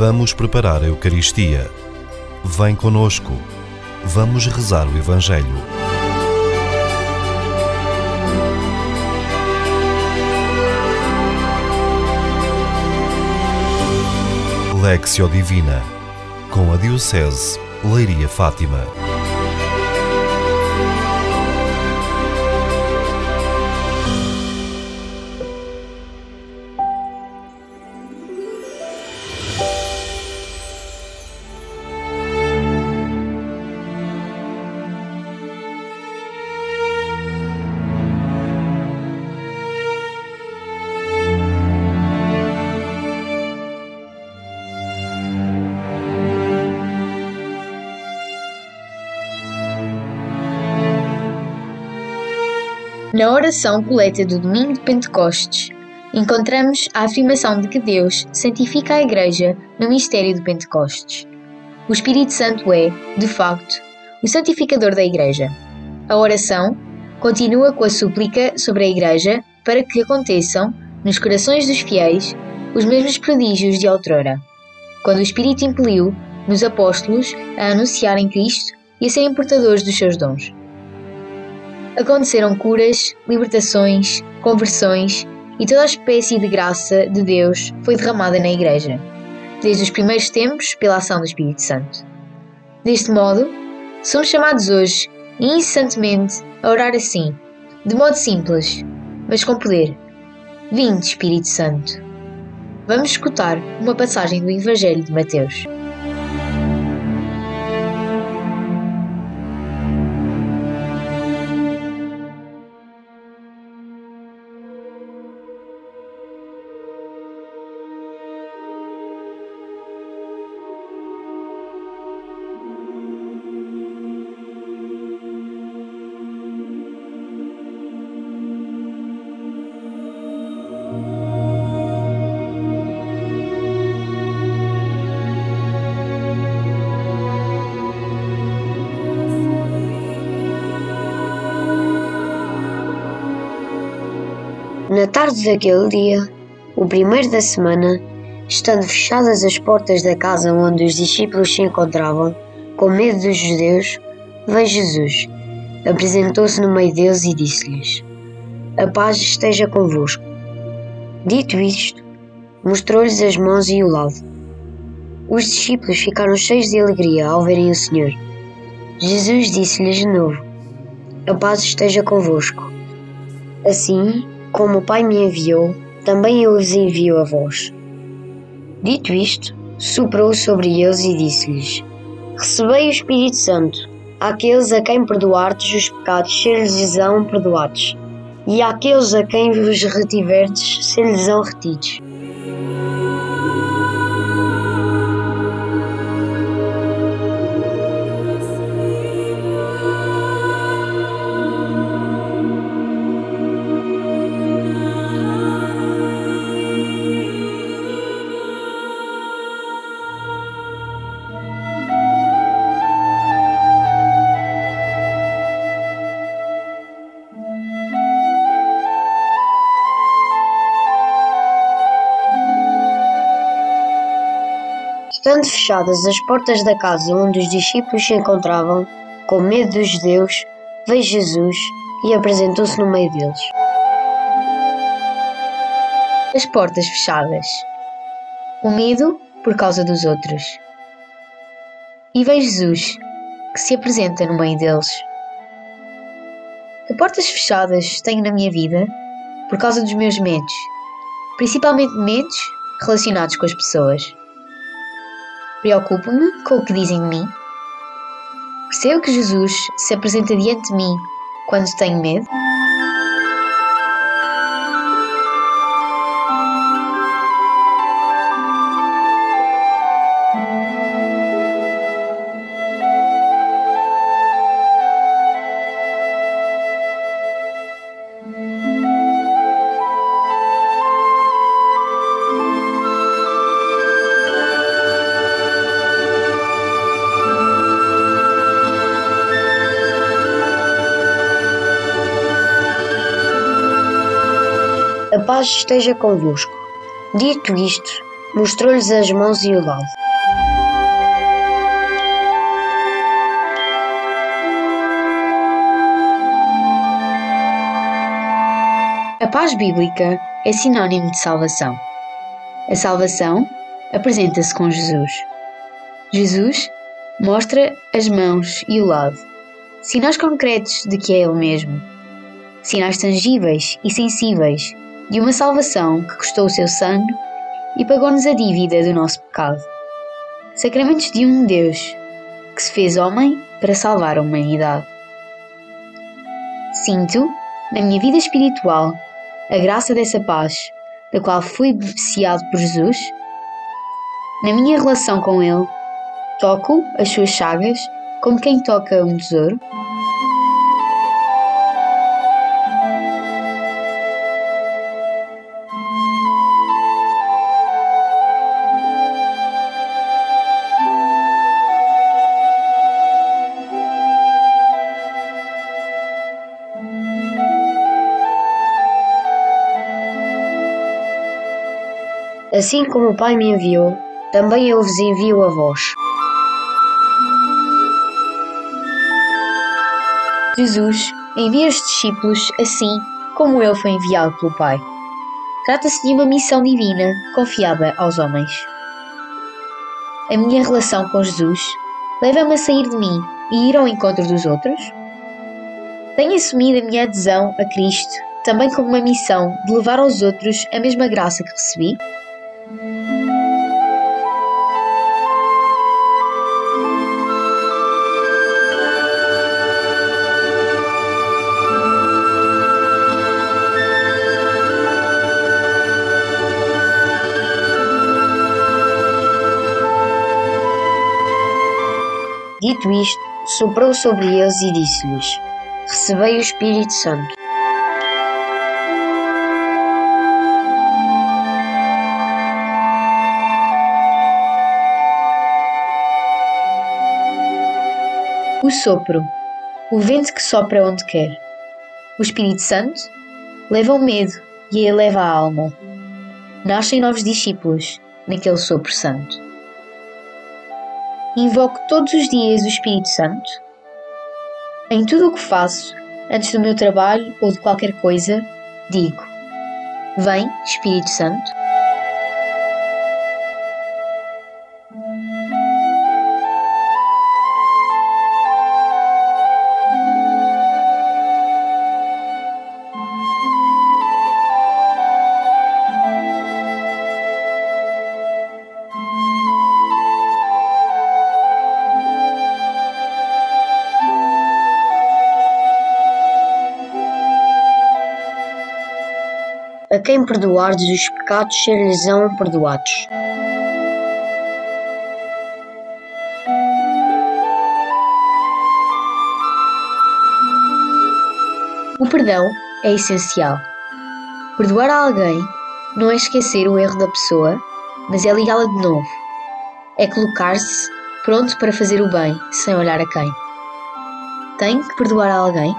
Vamos preparar a Eucaristia. Vem conosco. Vamos rezar o Evangelho. Lexio Divina com a Diocese Leiria Fátima. Na oração coleta do domingo de Pentecostes, encontramos a afirmação de que Deus santifica a Igreja no mistério de Pentecostes. O Espírito Santo é, de facto, o santificador da Igreja. A oração continua com a súplica sobre a Igreja para que aconteçam, nos corações dos fiéis, os mesmos prodígios de outrora, quando o Espírito impeliu nos apóstolos a anunciarem Cristo e a serem portadores dos seus dons. Aconteceram curas, libertações, conversões e toda a espécie de graça de Deus foi derramada na Igreja, desde os primeiros tempos pela ação do Espírito Santo. Deste modo, somos chamados hoje, incessantemente, a orar assim, de modo simples, mas com poder. Vinde, Espírito Santo. Vamos escutar uma passagem do Evangelho de Mateus. Na tarde daquele dia, o primeiro da semana, estando fechadas as portas da casa onde os discípulos se encontravam, com medo dos judeus, veio Jesus, apresentou-se no meio deles e disse-lhes: A paz esteja convosco. Dito isto, mostrou-lhes as mãos e o lado. Os discípulos ficaram cheios de alegria ao verem o Senhor. Jesus disse-lhes de novo: A paz esteja convosco. Assim, como o Pai me enviou, também eu os envio a vós. Dito isto, soprou sobre eles e disse-lhes: Recebei o Espírito Santo. Àqueles a quem perdoardes os pecados, ser-lhes-ão perdoados, e àqueles a quem vos retiverdes, ser-lhes-ão retidos. Estando fechadas as portas da casa onde os discípulos se encontravam, com medo dos judeus, veio Jesus e apresentou-se no meio deles. As portas fechadas. O medo por causa dos outros. E veio Jesus, que se apresenta no meio deles. Que portas fechadas tenho na minha vida por causa dos meus medos, principalmente medos relacionados com as pessoas. Preocupo-me com o que dizem de mim. Percebo que Jesus se apresenta diante de mim quando tenho medo. Paz esteja convosco. Dito isto, mostrou-lhes as mãos e o lado. A paz bíblica é sinônimo de salvação. A salvação apresenta-se com Jesus. Jesus mostra as mãos e o lado, sinais concretos de que é Ele mesmo, sinais tangíveis e sensíveis de uma salvação que custou o seu sangue e pagou-nos a dívida do nosso pecado. Sacramentos de um Deus que se fez homem para salvar a humanidade. Sinto, na minha vida espiritual, a graça dessa paz, da qual fui beneficiado por Jesus, na minha relação com Ele, toco as suas chagas como quem toca um tesouro. Assim como o Pai me enviou, também eu vos envio a vós. Jesus envia os discípulos assim como ele foi enviado pelo Pai. Trata-se de uma missão divina confiada aos homens. A minha relação com Jesus leva-me a sair de mim e ir ao encontro dos outros? Tenho assumido a minha adesão a Cristo também como uma missão de levar aos outros a mesma graça que recebi? Dito isto, soprou sobre eles e disse-lhes: Recebei o Espírito Santo. O sopro, o vento que sopra onde quer. O Espírito Santo leva o medo e eleva a alma. Nascem novos discípulos naquele sopro santo. Invoco todos os dias o Espírito Santo. Em tudo o que faço, antes do meu trabalho ou de qualquer coisa, digo: Vem, Espírito Santo. Quem perdoardes os pecados ser-lhes-ão perdoados. O perdão é essencial. Perdoar alguém não é esquecer o erro da pessoa, mas é ligá-la de novo. É colocar-se pronto para fazer o bem, sem olhar a quem. Tem que perdoar alguém?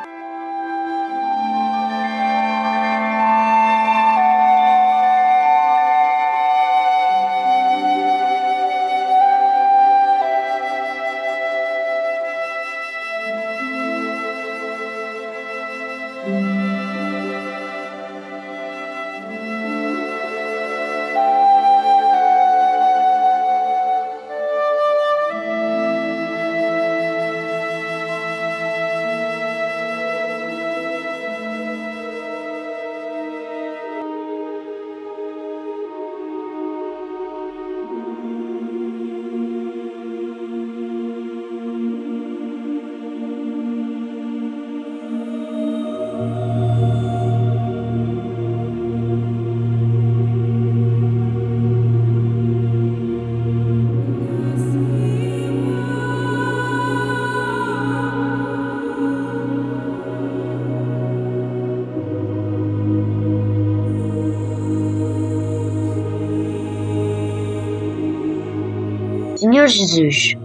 Senhor Jesus,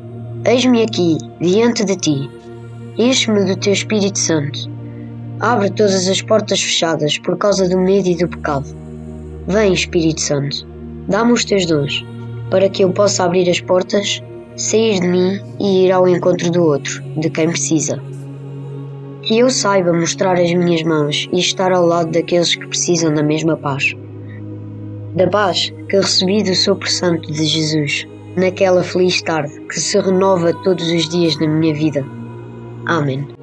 eis-me aqui, diante de ti. Enche-me do teu Espírito Santo. Abre todas as portas fechadas por causa do medo e do pecado. Vem, Espírito Santo. Dá-me os teus dons, para que eu possa abrir as portas, sair de mim e ir ao encontro do outro, de quem precisa. Que eu saiba mostrar as minhas mãos e estar ao lado daqueles que precisam da mesma paz. Da paz que recebi do sopro santo de Jesus, naquela feliz tarde que se renova todos os dias na minha vida. Amém.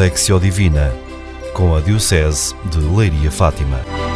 Lexio Divina, com a Diocese de Leiria Fátima.